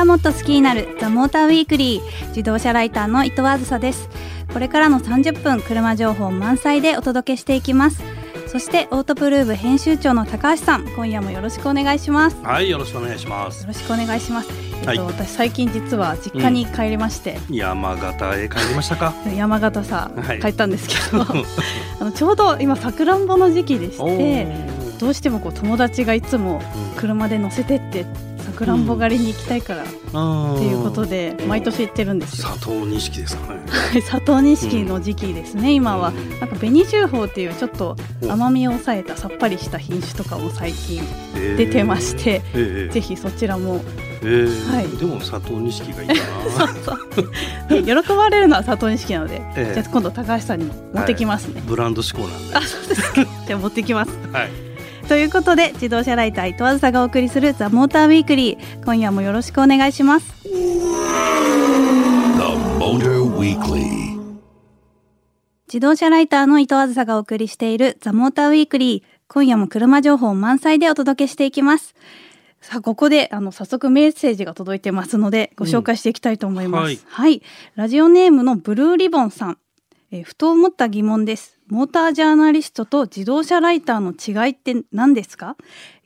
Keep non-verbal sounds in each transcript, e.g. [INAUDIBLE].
車がもっと好きになるザモーターウィークリー自動車ライターの伊藤あずさです。これからの30分車情報満載でお届けしていきます。そしてオートプルーブ編集長の高橋さん今夜もよろしくお願いします。はいよろしくお願いします。よろしくお願いします。えっと、はい。私最近実は実家に帰りまして、山形へ帰りましたか？[LAUGHS] 山形さ、はい。帰ったんですけど。[LAUGHS] あのちょうど今さくらんぼの時期でしおてー。どうしてもこう友達がいつも車で乗せてってさくらんぼ狩りに行きたいからってうんいうことで毎年行ってるんですよ。佐藤錦ですかね。佐藤錦の時期ですね、今は。うんなんか紅秀峰っていうちょっと甘みを抑えたさっぱりした品種とかも最近えー。出てまして、ええ。ぜひそちらも、えー。はい。でも佐藤錦がいいかな [LAUGHS] ね、喜ばれるのは佐藤錦なので、ええ。じゃあ今度高橋さんに持ってきますね。ブランド志向なんで。あそうですか。じゃあ持ってきます。[LAUGHS] はいということで自動車ライター伊藤あずさがお送りするザモーターウィークリー。今夜もよろしくお願いします。The Motor Weekly. 自動車ライターの伊藤あずさがお送りしているザモーターウィークリー。今夜も車情報満載でお届けしていきます。さあここであの早速メッセージが届いてますのでご紹介していきたいと思います、うん。はい。はい。ラジオネームのブルーリボンさん。えーふと思った疑問ですモータージャーナリストと自動車ライターの違いって何ですか、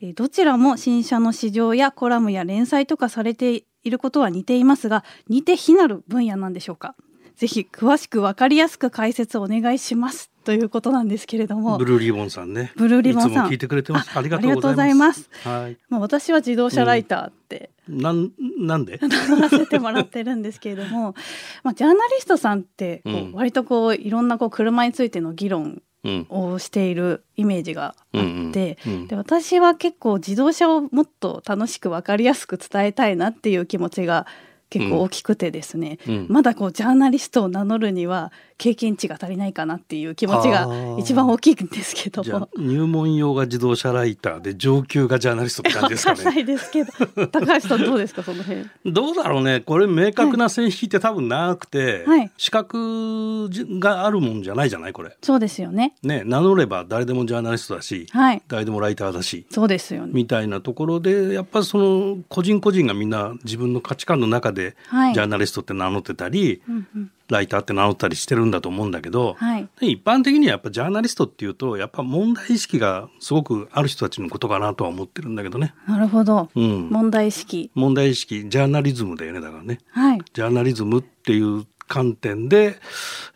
えーどちらも新車の市場やコラムや連載とかされていることは似ていますが似て非なる分野なんでしょうか？ぜひ詳しくわかりやすく解説をお願いしますということなんですけれども。ブルーリボンさんね。ブルーリボンさん。聞いてくれてます。あありがとうございます。あはい。まあ、私は自動車ライターって。なんなんで？[LAUGHS] 名せてもらってるんですけれども、まあ、ジャーナリストさんってこう、うん。割とこういろんなこう車についての議論うん。をしているイメージがあって、うん。うん。で私は結構自動車をもっと楽しく分かりやすく伝えたいなっていう気持ちが結構大きくてですね、うんまだこうジャーナリストを名乗るには経験値が足りないかなっていう気持ちが一番大きいんですけども。入門用が自動車ライターで上級がジャーナリストって感じですかわかんなねいですけど高橋さんどうですかその辺？どうだろうねこれ明確な線引きって多分なくて、はい資格があるもんじゃないじゃないこれそうですよね。ね名乗れば誰でもジャーナリストだし、はい。誰でもライターだしそうですよね。みたいなところでやっぱりその個人個人がみんな自分の価値観の中ではいジャーナリストって名乗ってたり、うんうんライターって名乗ったりしてるんだと思うんだけど、はい。で一般的にはやっぱジャーナリストっていうとやっぱ問題意識がすごくある人たちのことかなとは思ってるんだけどね。なるほど。うん、問題意識。問題意識ジャーナリズムだよねだからね。はい。ジャーナリズムっていう観点で、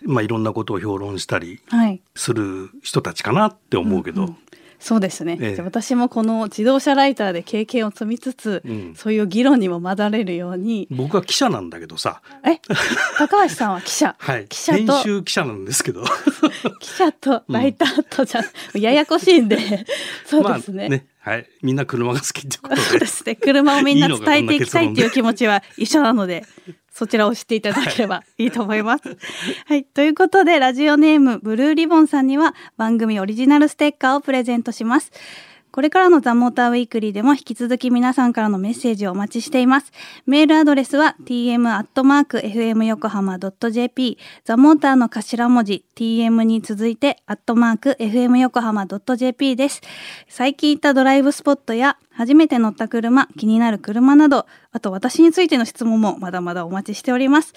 まあ、いろんなことを評論したりはい。する人たちかなって思うけど、うんうんそうですね、ええ。じゃあ私もこの自動車ライターで経験を積みつつ、うん。そういう議論にも混ざれるように。僕は記者なんだけどさ、え？高橋さんは記者、[LAUGHS] はい、記者と。編集記者なんですけど。[LAUGHS] 記者とライターとじゃ、ややこしいんで。[LAUGHS] そうですね,、まあね、はい、みんな車が好きってことそうでですね。車をみんな伝えていきたいっていう気持ちは一緒なのでそちらを知っていただければいいと思います。はい。ということで、ラジオネーム、ブルーリボンさんには番組オリジナルステッカーをプレゼントします。これからのザ・モーターウィークリーでも引き続き皆さんからのメッセージをお待ちしています。メールアドレスは tm.fmyokohama.jp ザ・モーターの頭文字 tm に続いて .fmyokohama.jp です。最近行ったドライブスポットや初めて乗った車、気になる車など、あと私についての質問もまだまだお待ちしております。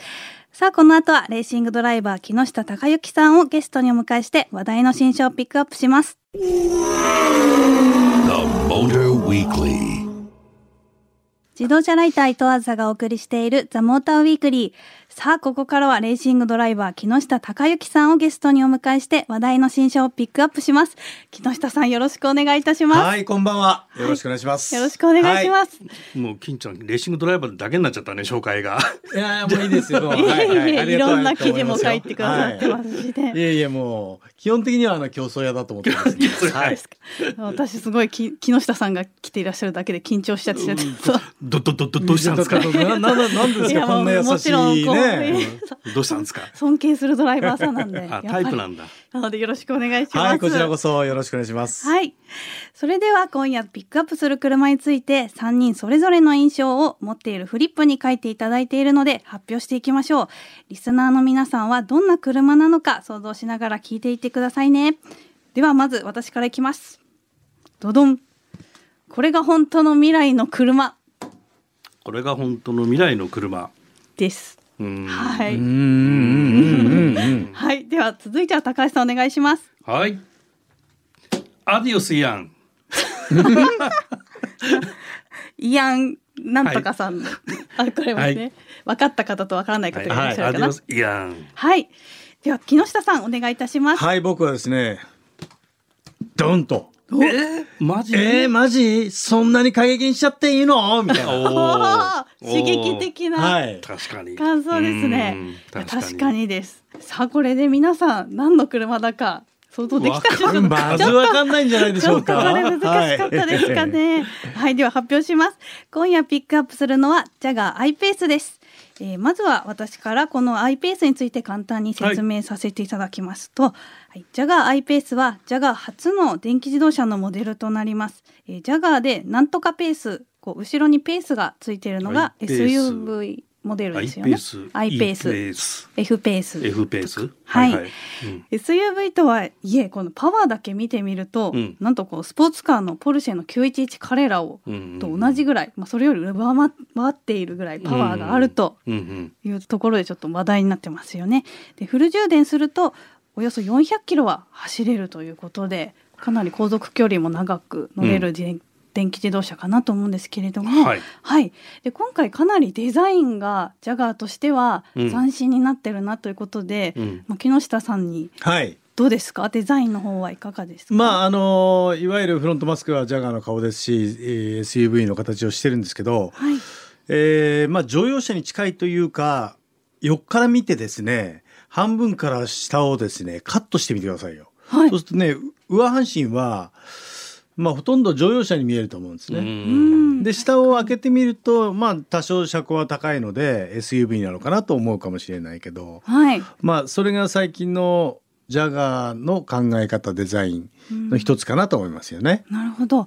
さあ、この後はレーシングドライバー木下隆之さんをゲストにお迎えして話題の新車をピックアップします。自動車ライター伊藤あずさがお送りしているザ・モーターウィークリー。さあ、ここからはレーシングドライバー木下隆之さんをゲストにお迎えして話題の新車をピックアップします。木下さんよろしくお願いいたします。はい、こんばんは。よろしくお願いします。よろしくお願いしはます。もう金ちゃんレーシングドライバーだけになっちゃったね紹介がいやもういいですよ。[LAUGHS] いえいはいろんな記事も書いてくださってはますしね。いいえいえ、もう、基本的にはあの競争屋だと思ってます、[LAUGHS] ね。はい。私すごいき木下さんが来ていらっしゃるだけで緊張しちゃって、[LAUGHS] どどどどどうしたんですか？な、な、ななんですいやか、こんな優しちろんこういね。どうしたんですか？尊敬するドライバーさんなんで。タイプなんだなのでよろしくお願いします。はい、こちらこそよろしくお願いします。はい。それでは今夜ピックアップする車について3人それぞれの印象を持っているフリップに書いていただいているので発表していきましょう。リスナーの皆さんはどんな車なのか想像しながら聞いていってくださいね。ではまず私からいきます。ドドン。これが本当の未来の車。これが本当の未来の車。です。はい。はい。では続いては高橋さん。お願いします。はい。アディオスイアン。イアンなん。とかさん。の、あこれますね、はい分かった方と分からない方がいらっしゃるかな。アディオスイアン。はい。では木下さん。お願いいたします。はい、僕はですね、ドンと。えー、マジえー、マジそん。なに過激にしちゃっていいのみたいな。刺激的な、はい。確かに。感想ですねうん確かにですさあこれで皆さん何の車だか想像できたでしょうか？まずわかんないんじゃないでしちょっとょうか。これ難しかったですかね。[LAUGHS] はい、では発表します。今夜ピックアップするのはジャガー i ペースです。えーまずは私からこの i ペースについて簡単に説明させていただきますと、はい、ジャガー i ペースはジャガー初の電気自動車のモデルとなります。えージャガーでなんとかペース、こう後ろにペースがついているのが i SUV モデルですよね。ペース。i ペース。F ペース。F ペース？はいうん SUV とはいえこのパワーだけ見てみると、うんなんとこうスポーツカーのポルシェの911カレラをうんと同じぐらい、まあ、それより上回っているぐらいパワーがあるというところでちょっと話題になってますよね。でフル充電するとおよそ400キロは走れるということでかなり航続距離も長く乗れる電,、電気自動車かなと思うんですけれども、はい。はい、で今回かなりデザインがジャガーとしてはうん。斬新になってるなということで、うん。まあ、木下さんにはい。どうですか？デザインの方はいかがですか？まああのいわゆるフロントマスクはジャガーの顔ですし、えー SUV の形をしてるんですけど、はい。えーまあ乗用車に近いというか横から見てですね半分から下をですねカットしてみてくださいよ。はい。そうするとね上半身はまあほとんど乗用車に見えると思うんですうね。ん。で下を開けてみるとまあ多少車高は高いので SUV なのかなと思うかもしれないけどはい。まあそれが最近のジャガーの考え方デザインの一つかなと思いますよね。なるほど。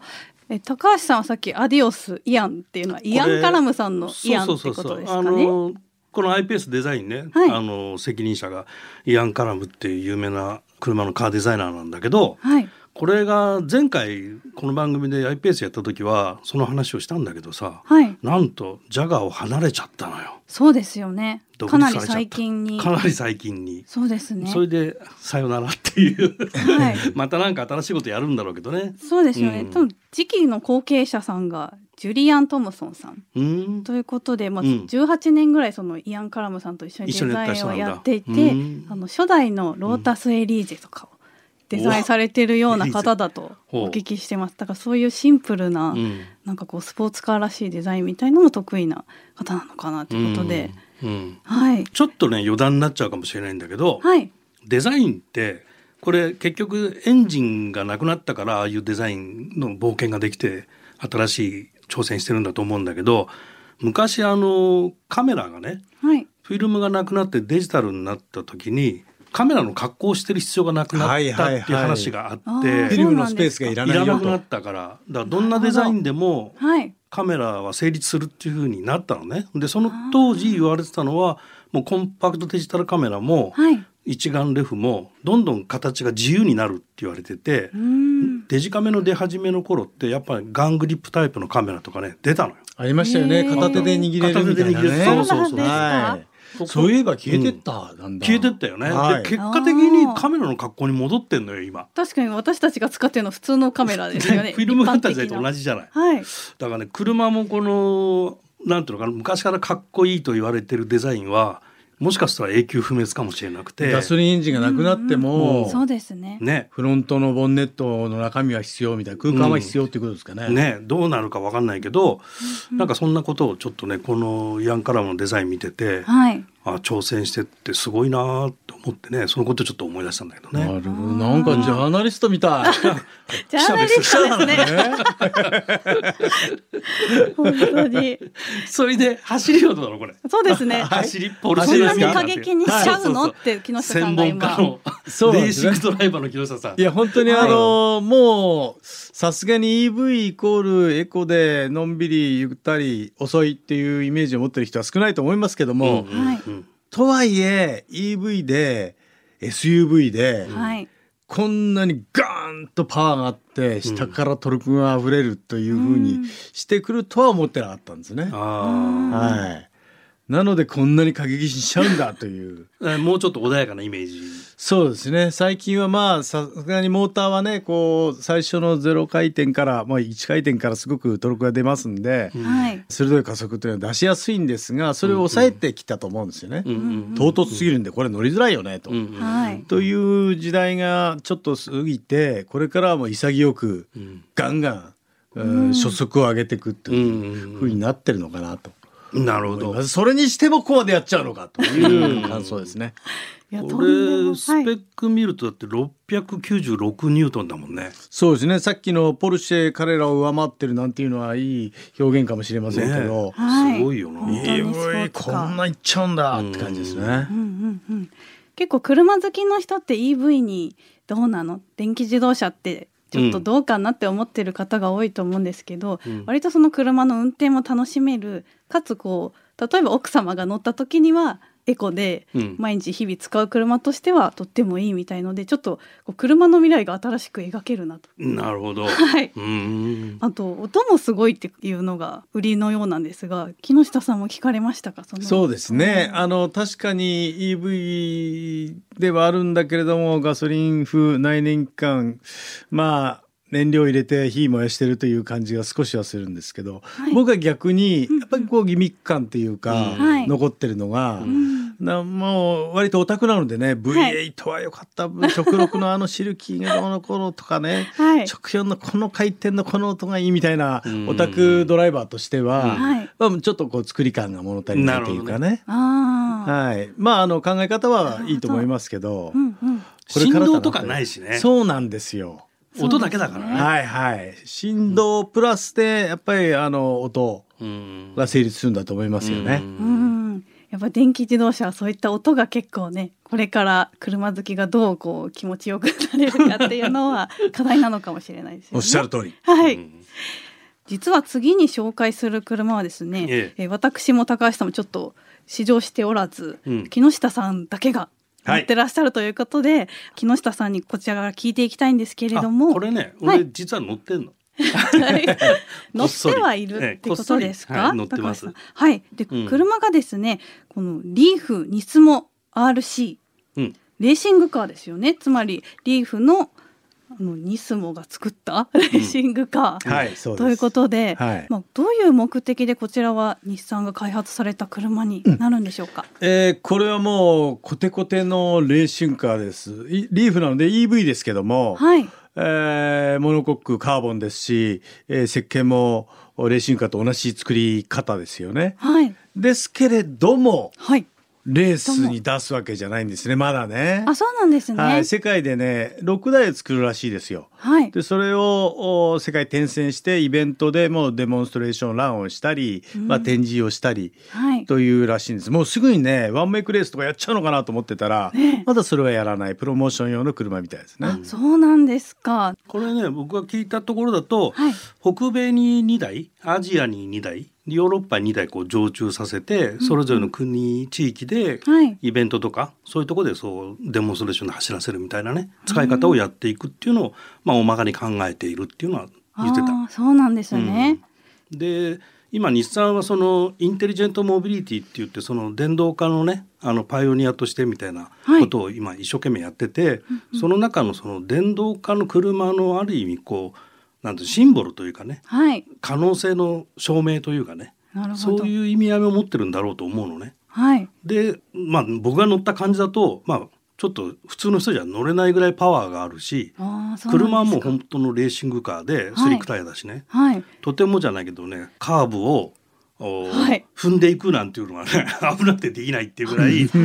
え高橋さんはさっきアディオスイアンっていうのはイアンカラムさんのイアンってことですかあねのこの i ペースデザインね、はい。あの責任者がイアン・カラムっていう有名な車のカーデザイナーなんだけどはいこれが前回この番組で i ペースやった時はその話をしたんだけどさはい。なんとジャガーを離れちゃったのよ。そうですよね。独かなり最近に。かなり最近に、そうですね。それでさよならっていう。はい。[LAUGHS] またなんか新しいことやるんだろうけどね。そうですよね、うん。多分次期の後継者さんがジュリアン・トムソンさん。うん。ということで、まあ、うん。18年ぐらいそのイアン・カラムさんと一緒にデザインをやっていて、うん。あの初代のロータス・エリーゼとかをデザインされてるような方だとお聞きしてます。だからそういうシンプルな、うん。なんかこうスポーツカーらしいデザインみたいのも得意な方なのかなということで、うん。うん。はい。ちょっとね余談になっちゃうかもしれないんだけど、はい。デザインってこれ結局エンジンがなくなったからああいうデザインの冒険ができて新しい挑戦してるんだと思うんだけど昔あのカメラがねはい。フィルムがなくなってデジタルになった時にカメラの格好をしてる必要がなくなったっていうはいはいはい話があって、フィルムのスペースがいらいないよと。らなくなったからだからどんなデザインでもはいカメラは成立するっていう風になったのね。でその当時言われてたのはもうコンパクトデジタルカメラもはい一眼レフもどんどん形が自由になるって言われててデジカメの出始めの頃ってやっぱりガングリップタイプのカメラとかね出たのよ。ありましたよね。片手で握れるみたいなね。そうそうそうはい。そそういえば消えてった、なんだ。消えてったよね。はいで結果的にカメラの格好に戻ってんのよ今。確かに私たちが使ってるの普通のカメラですよね [LAUGHS] フィルムがあった時代と同じじじゃない。はいだからね車もこのなんていうのかな昔からかっこいいと言われてるデザインはもしかしたら永久不滅かもしれなくて。ガソリンエンジンがなくなっても、そうですね。ね。フロントのボンネットの中身は必要みたいな空間は必要っていうことですかね。ね。どうなるかわかんないけど、なんかそんなことをちょっとねこのイアン・カラムのデザイン見てて、はいあ挑戦してってすごいなと思ってねそのことちょっと思い出したんだけどね。なるほど。なんかジャーナリストみたい。[LAUGHS] ジャーナリストですね [LAUGHS] 本当にそれで走りよどうだろうこれ。そうですね [LAUGHS] 走りポルそんなにシェですか？過激にしちゃうの？はいって木下さ専んが今門家のレーそうなんですねシングドライバーの木下さん。いや本当にあの、もうさすがに EV イコールエコでのんびりゆったり遅いっていうイメージを持ってる人は少ないと思いますけども、うんうんはいうんとはいえ EV で SUV で、はいこんなにガーンとパワーがあって下からトルクが溢れるというふうにしてくるとは思ってなかったんですね。あはい。なのでこんなに過激しちゃうんだという。[LAUGHS] もうちょっと穏やかなイメージそうですね。最近はまあさすがにモーターはね、こう最初のゼロ回転からまあ1回転からすごくトルクが出ますんで、はい。鋭い加速というのは出しやすいんですが、それを抑えてきたと思うんですよね。うんうん唐突すぎるんでこれ乗りづらいよねと。うんうんはい。という時代がちょっと過ぎてこれからはもう潔くうんガンガン、うん初速を上げていくっていううんふうになってるのかなとなるほど。それにしてもここまでやっちゃうのかという感想ですね。いやこれスペック見るとだって696ニュートンだもんね。そうですね。さっきのポルシェ彼らを上回ってるなんていうのはいい表現かもしれませんけど、はいすごいよな。本当にスポー EV ツカーこんないっちゃうんだって感じですね。うんうんうん。結構車好きの人って EV にどうなの？電気自動車ってちょっとどうかなって思ってる方が多いと思うんですけど、うん。割とその車の運転も楽しめるかつこう例えば奥様が乗った時にはエコでうん。毎日日々使う車としてはとってもいいみたいのでちょっとこう車の未来が新しく描けるなと。なるほど。[LAUGHS] はい。うん。あと音もすごいっていうのが売りのようなんですが木下さんも聞かれましたか？その。そうですね。あの、確かに EV ではあるんだけれども、ガソリン風内燃機関、まあ、燃料入れて火燃やしてるという感じが少しはするんですけど、はい。僕は逆に、やっぱりこうギミック感っていうか、はい。残ってるのが、うんなもう割とオタクなのでね V8 は良かった、直6のあのシルキーがどうの頃とかね、はい。直4のこの回転のこの音がいいみたいなうん。オタクドライバーとしては、はい。まあちょっとこう作り感が物足りないというかね。ああ、はい、まああの考え方はいいと思いますけど、うんうんこれからとかないしね。そうなんですよ。音だけだから。ね。はいはい。振動プラスでやっぱりあの音うん。が成立するんだと思いますよね。うん、やっぱ電気自動車はそういった音が結構ねこれから車好きがどうこう気持ちよくなれるかっていうのは課題なのかもしれないですよね。おっしゃる通り。はい、うん。実は次に紹介する車はですね、えええー私も高橋さんもちょっと試乗しておらず、うん。木下さんだけがはい。乗ってらっしゃるということで、木下さんにこちらから聞いていきたいんですけれども。あこれね、俺はい。実は乗ってんの。はい乗ってはいるってことですか、はい乗ってます。はい。で、うん。車がですねこのリーフニスモ RC うん。レーシングカーですよね。つまりリーフのあのニスモが作ったレーシングカー、はい、そうです。ということで、はい。まあ、どういう目的でこちらは日産が開発された車になるんでしょうか、えーこれはもうコテコテのレーシングカーです。いリーフなので EV ですけども、はいえーモノコックカーボンですし、えー石鹸もレーシングカーと同じ作り方ですよね。はいですけれども、はいレースに出すわけじゃないんですね、まだね。あそうなんですねはい、世界でね、6台作るらしいですよ。はいで、それをお世界転戦して、イベントでもデモンストレーションランをしたり、まあ展示をしたり、はいというらしいんです。もうすぐにね、ワンメイクレースとかやっちゃうのかなと思ってたら、ねまだそれはやらない、プロモーション用の車みたいですねあ。そうなんですかこれね、僕が聞いたところだと、はい北米に2台、アジアに2台、ヨーロッパに2台こう常駐させて、それぞれの国、地域ではい。イベントとか、そういうところでそうデモンストレーションで走らせるみたいなね、使い方をやっていくっていうのを、まあ大まかに考えているっていうのは言ってた。そうなんですよね、で今日産はそのインテリジェントモビリティって言ってその電動化のねあのパイオニアとしてみたいなはい。ことを今一生懸命やってて、その中のその電動化の車のある意味こうなんてシンボルというかねはい。可能性の証明というかねそういう意味合いを持ってるんだろうと思うのね。はい。でまあ僕が乗った感じだとまあちょっと普通の人じゃ乗れないぐらいパワーがあるし車はもう本当のレーシングカーでスリックタイヤだしね、はい。とてもじゃないけどねカーブを、おはい。踏んでいくなんていうのがね [LAUGHS] 危なくてできないっていうぐらいそ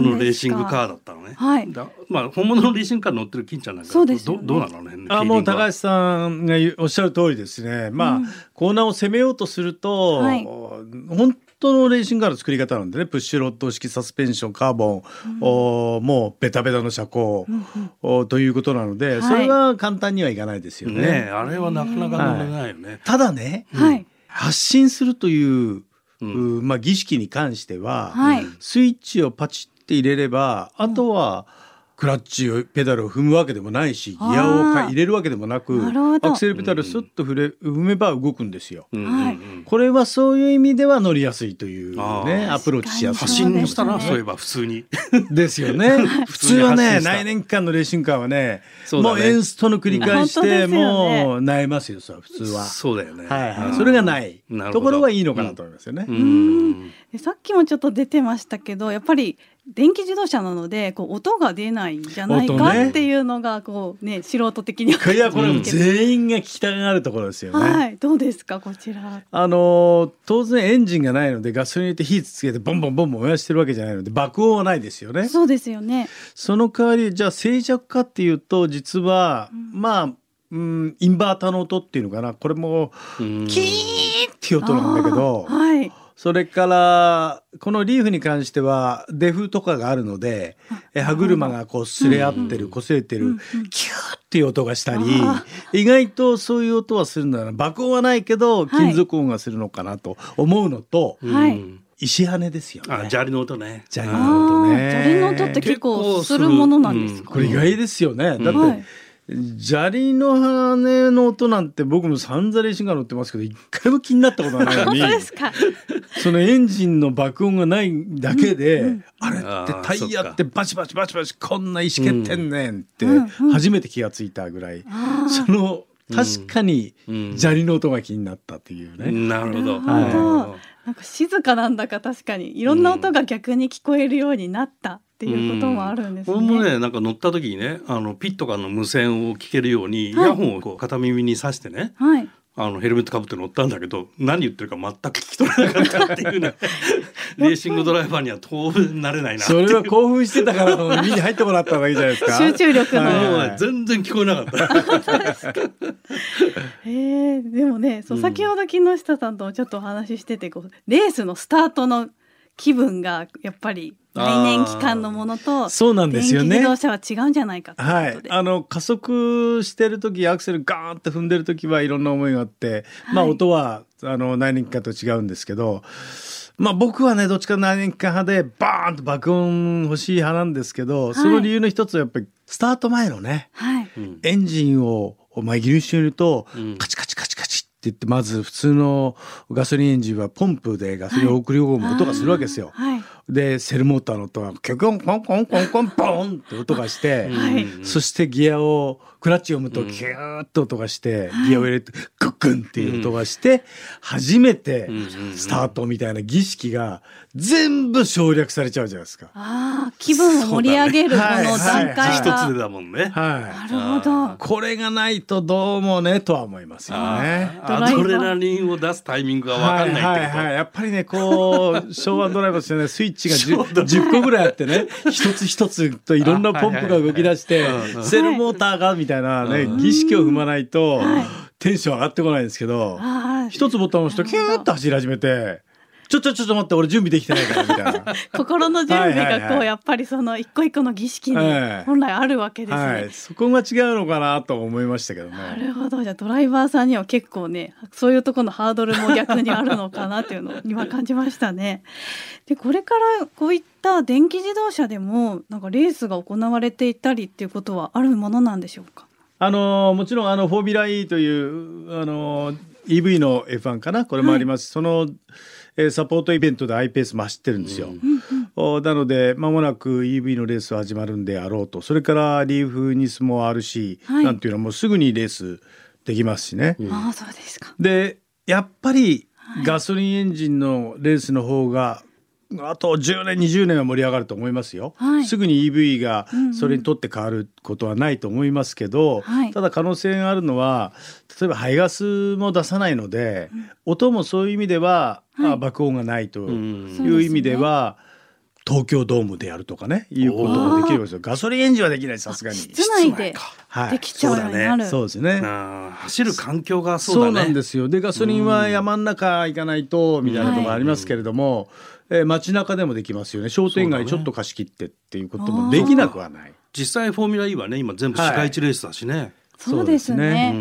のレーシングカーだったのね。はい。だまあ本物のレーシングカー乗ってる金ちゃんなんかそうですよね。どどうなのねあもう高橋橋さんがおっしゃる通りですね。まあ、うん。コーナーを攻めようとすると、はい。本当のレーシングカーの作り方なんでね、プッシュロッド式サスペンション、カーボン、おもうベタベタの車高、おということなので、はい。それは簡単にはいかないですよね。ねえあれはなかなか乗れないよね。ただね、はい発信するという、うん。うまあ、儀式に関しては、はい。スイッチをパチって入れれば、あとはクラッチをペダルを踏むわけでもないしギアを入れるわけでもなくアクセルペダルスッと踏れ踏めば動くんですよ。うん。はい。うんこれはそういう意味では乗りやすいというねアプローチしやす発い信したらそういえば普通に。[LAUGHS] ですよね。普通はね普通に発信した内年間のレーシングカーはねね。もうエンストの繰り返しで本当ですよねもう萎えますよそれは普通は。そうだよね。はいはい、うん。それがない。ところはいいのかなと思いますよね。うん。でさっきもちょっと出てましたけどやっぱり電気自動車なのでこう音が出ないんじゃないかっていうのがこうね素人的にはいやこれ全員が聞きたがるところですよね。はい。どうですかこちら。あのー当然エンジンがないのでガソリン入れて火つけてボンボンボンボン燃やしてるわけじゃないので爆音はないですよね。そうですよね。その代わりじゃあ静寂かっていうと実は、まあ、うん、インバーターの音っていうのかな。これもうん。キーンっていう音なんだけど、はいそれからこのリーフに関してはデフとかがあるのでえ歯車がこう擦れ合ってる、擦れてる、キューっていう音がしたりあ意外とそういう音はするんだな爆音はないけどはい。金属音がするのかなと思うのと、石羽ですよね。あ砂利の音ね。砂利あの音ね。ー砂利の音って結構するものなんですか、これ意外ですよね。だって、はい砂利の羽の音なんて僕も散々レーシングカー乗ってますけど一回も気になったことはないの本に [LAUGHS] 当ですか。そのエンジンの爆音がないだけで、うんうん。あれってタイヤってバチバチバチバチこんな石蹴ってんねんってうんうん。初めて気がついたぐらい、あー。その確かにうん。砂利の音が気になったっていうね。なるほど。なるほど。はいなんか静かなんだか確かにいろんな音が逆に聞こえるようになったっていうこともあるんですね。これもねなんか乗った時にねあのピットからの無線を聞けるように、イはいヤホンをこう片耳に挿してねはい。あのヘルメットかぶって乗ったんだけど何言ってるか全く聞き取れなかったっていうね [LAUGHS] レーシングドライバーには当分なれないなそれは興奮してたから耳に入ってもらった方がいいじゃないですか。[LAUGHS] 集中力のはいもうね全然聞こえなかった。[LAUGHS] へえでもねそううん先ほど木下さんともちょっとお話ししててこうレースのスタートの気分がやっぱり来年期間のものとそうなんですよね電気自動車は違うんじゃないかというはい、ことで。あの加速してる時アクセルガーンって踏んでる時はいろんな思いがあって、まあはい音はあの内燃機関と違うんですけどまあ僕はねどっちか内燃機関派でバーンと爆音欲しい派なんですけど、いその理由の一つはやっぱりスタート前のねはい。うんエンジンをまあギリしてると、うんカチカチカチカチって言ってまず普通のガソリンエンジンはポンプでガソリンを送り込む音がするわけですよ。はい。でセルモーターの音がキョキョンコンコンコンコンポンって音がして、はいうんそしてギアをクラッチを踏むとうんキューッと音がして、ギアを入れてグッグンっていう音がして、初めてスタートみたいな儀式が全部省略されちゃうじゃないですか。ああ気分を盛り上げるこの段はい階一が。つでだもんね。はなるほどい。。これがないとどうもねとは思いますよね。アドレナリンを出すタイミングが分かんないってこと。はいはいはい、やっぱりねこう [LAUGHS] 昭和ドライバーですよねスイッチが 10, 10個ぐらいあってね一つ一つといろんなポンプが動き出してセルモーターがみたいなねうん儀式を踏まないとはい。テンション上がってこないんですけど一つボタンを押すとキューッと走り始めてちょちょちょっと待って俺準備できてないからみたいな。[LAUGHS] 心の準備がこうはいはいはいやっぱりその一個一個の儀式にええ本来あるわけですね。はい、そこが違うのかなと思いましたけどね。なるほどじゃあドライバーさんには結構ねそういうところのハードルも逆にあるのかなっていうのを今感じましたね。[LAUGHS] でこれからこういった電気自動車でもなんかレースが行われていたりっていうことはあるものなんでしょうか？あのもちろんあのフォーミュラ E というあの EV の F1 かな？これもあります、その、えーサポートイベントで iPace も走ってるんですよ。おなのでまもなく EV のレース始まるんであろうと。それからリーフニスもあるし、はい。なんていうのはもうすぐにレースできますしね。ああそうですか。でやっぱりガソリンエンジンのレースの方があと10年20年は盛り上がると思いますよ。はい。すぐに EV がうんうん。それにとって変わることはないと思いますけど、はい。ただ可能性があるのは例えば排ガスも出さないので、音もそういう意味では、はい。あ爆音がないという意味では。東京ドームでやるとかねいうこともできるんですよ。ガソリンエンジンはできないさすがに。室内ではい。できちゃうようになる。そうですね。走る環境がそう。なんですよ。でガソリンは山ん中行かないとみたいなところありますけれども、えー街中でもできますよね。商店街ちょっと貸し切ってっていうこともできなくはない。実際フォーミュラ E はね今全部市街地レースだしね。そうですね。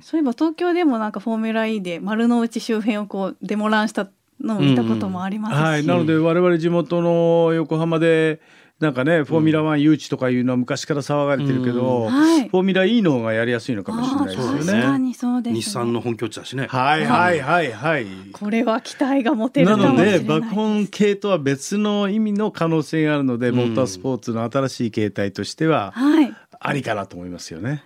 うそう,、ん。いえば東京でもなんかフォーミュラ E で丸の内周辺をこうデモランしたのを見たこともありますし、はい、なので我々地元の横浜で、なんかねフォーミュラ1誘致とかいうのは昔から騒がれてるけど、うんはいフォーミュラ E の方がやりやすいのかもしれないですよね。確かにそうです、ね。日産の本拠地だしね。はいはいはいはい。これは期待が持てるなのかもしれないで爆本系とは別の意味の可能性があるので、うんモータースポーツの新しい形態としてははい。ありかなと思いますよね。なる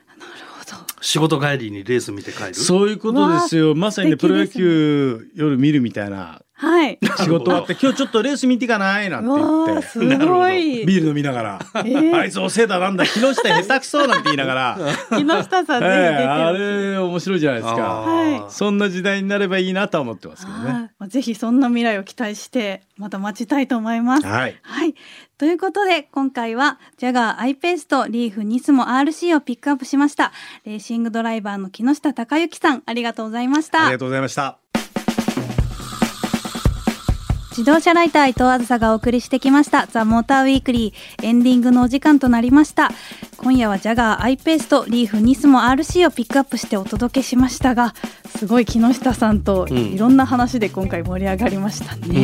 ほど。仕事帰りにレース見て帰る。そういうことですよ。まさにねプロ野球夜見るみたいなはい。[LAUGHS] 仕事終わって今日ちょっとレース見ていかないなんてわ言ってあすごい。[LAUGHS] ビール飲みながら、ーあいつ遅えだなんだ木下下手くそなんて言いながら、[LAUGHS] 木下さんええあ。れ面白いじゃないですか。はそんな時代になればいいなとは思ってますけどね。ぜひそんな未来を期待してまた待ちたいと思います。はい。はい。ということで、今回は、ジャガー、アイペースとリーフ、ニスモ、RC をピックアップしました。レーシングドライバーの木下隆之さん、ありがとうございましたありが。とうございました。自動車ライター伊藤あずさがお送りしてきました。ザ・モーターウィークリーエンディングのお時間となりました。今夜はジャガー、アイペースとリーフ、ニスモ、RC をピックアップしてお届けしましたがすごい木下さんとうん。いろんな話で今回盛り上がりましたね、うんう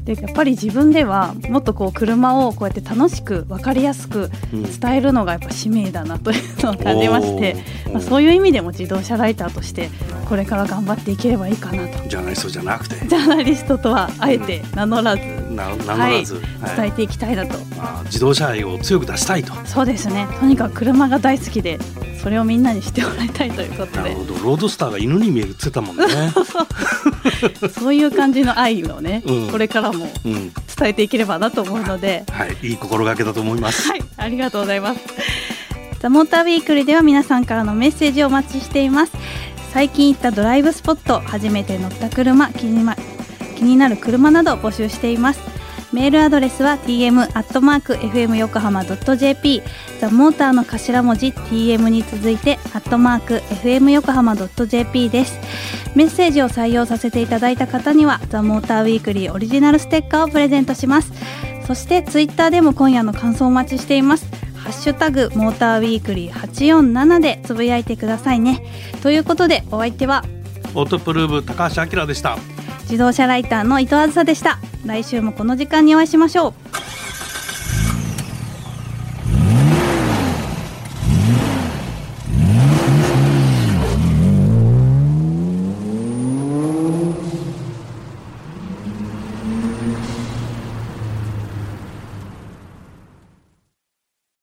ん。でやっぱり自分ではもっとこう車をこうやって楽しく分かりやすくうん。伝えるのがやっぱ使命だなというのを感じまして、まあ、そういう意味でも自動車ライターとしてこれから頑張っていければいいかなと。ジャーナリストじゃなくて。ジャーナリストとはあえて名乗らず、な名乗らず、はい、はい伝えていきたいなと、まあ自動車愛を強く出したいと。そうですね。とにかく車が大好きでそれをみんなにしてもらいたいということでなるほどロードスターが犬に見えるって言ってたもんね。[LAUGHS] そういう感じの愛をね、うんこれからもうん伝えていければなと思うのではいいい心がけだと思います。はい、ありがとうございます。ザ・モーターウィークリーでは皆さんからのメッセージをお待ちしています。最近行ったドライブスポット、初めて乗った車、気に,、ま、気になる車などを募集しています。メールアドレスは tm.fm 横浜 .jp ザ・モーターの頭文字 tm に続いて .fm 横浜 .jp です。メッセージを採用させていただいた方にはザ・モーターウィークリーオリジナルステッカーをプレゼントします。そしてツイッターでも今夜の感想をお待ちしています。ハッシュタグモーターウィークリー847でつぶやいてくださいね。ということでお相手はオートプルーブ高橋明でした。自動車ライターの伊藤あずさでした。来週もこの時間にお会いしましょう。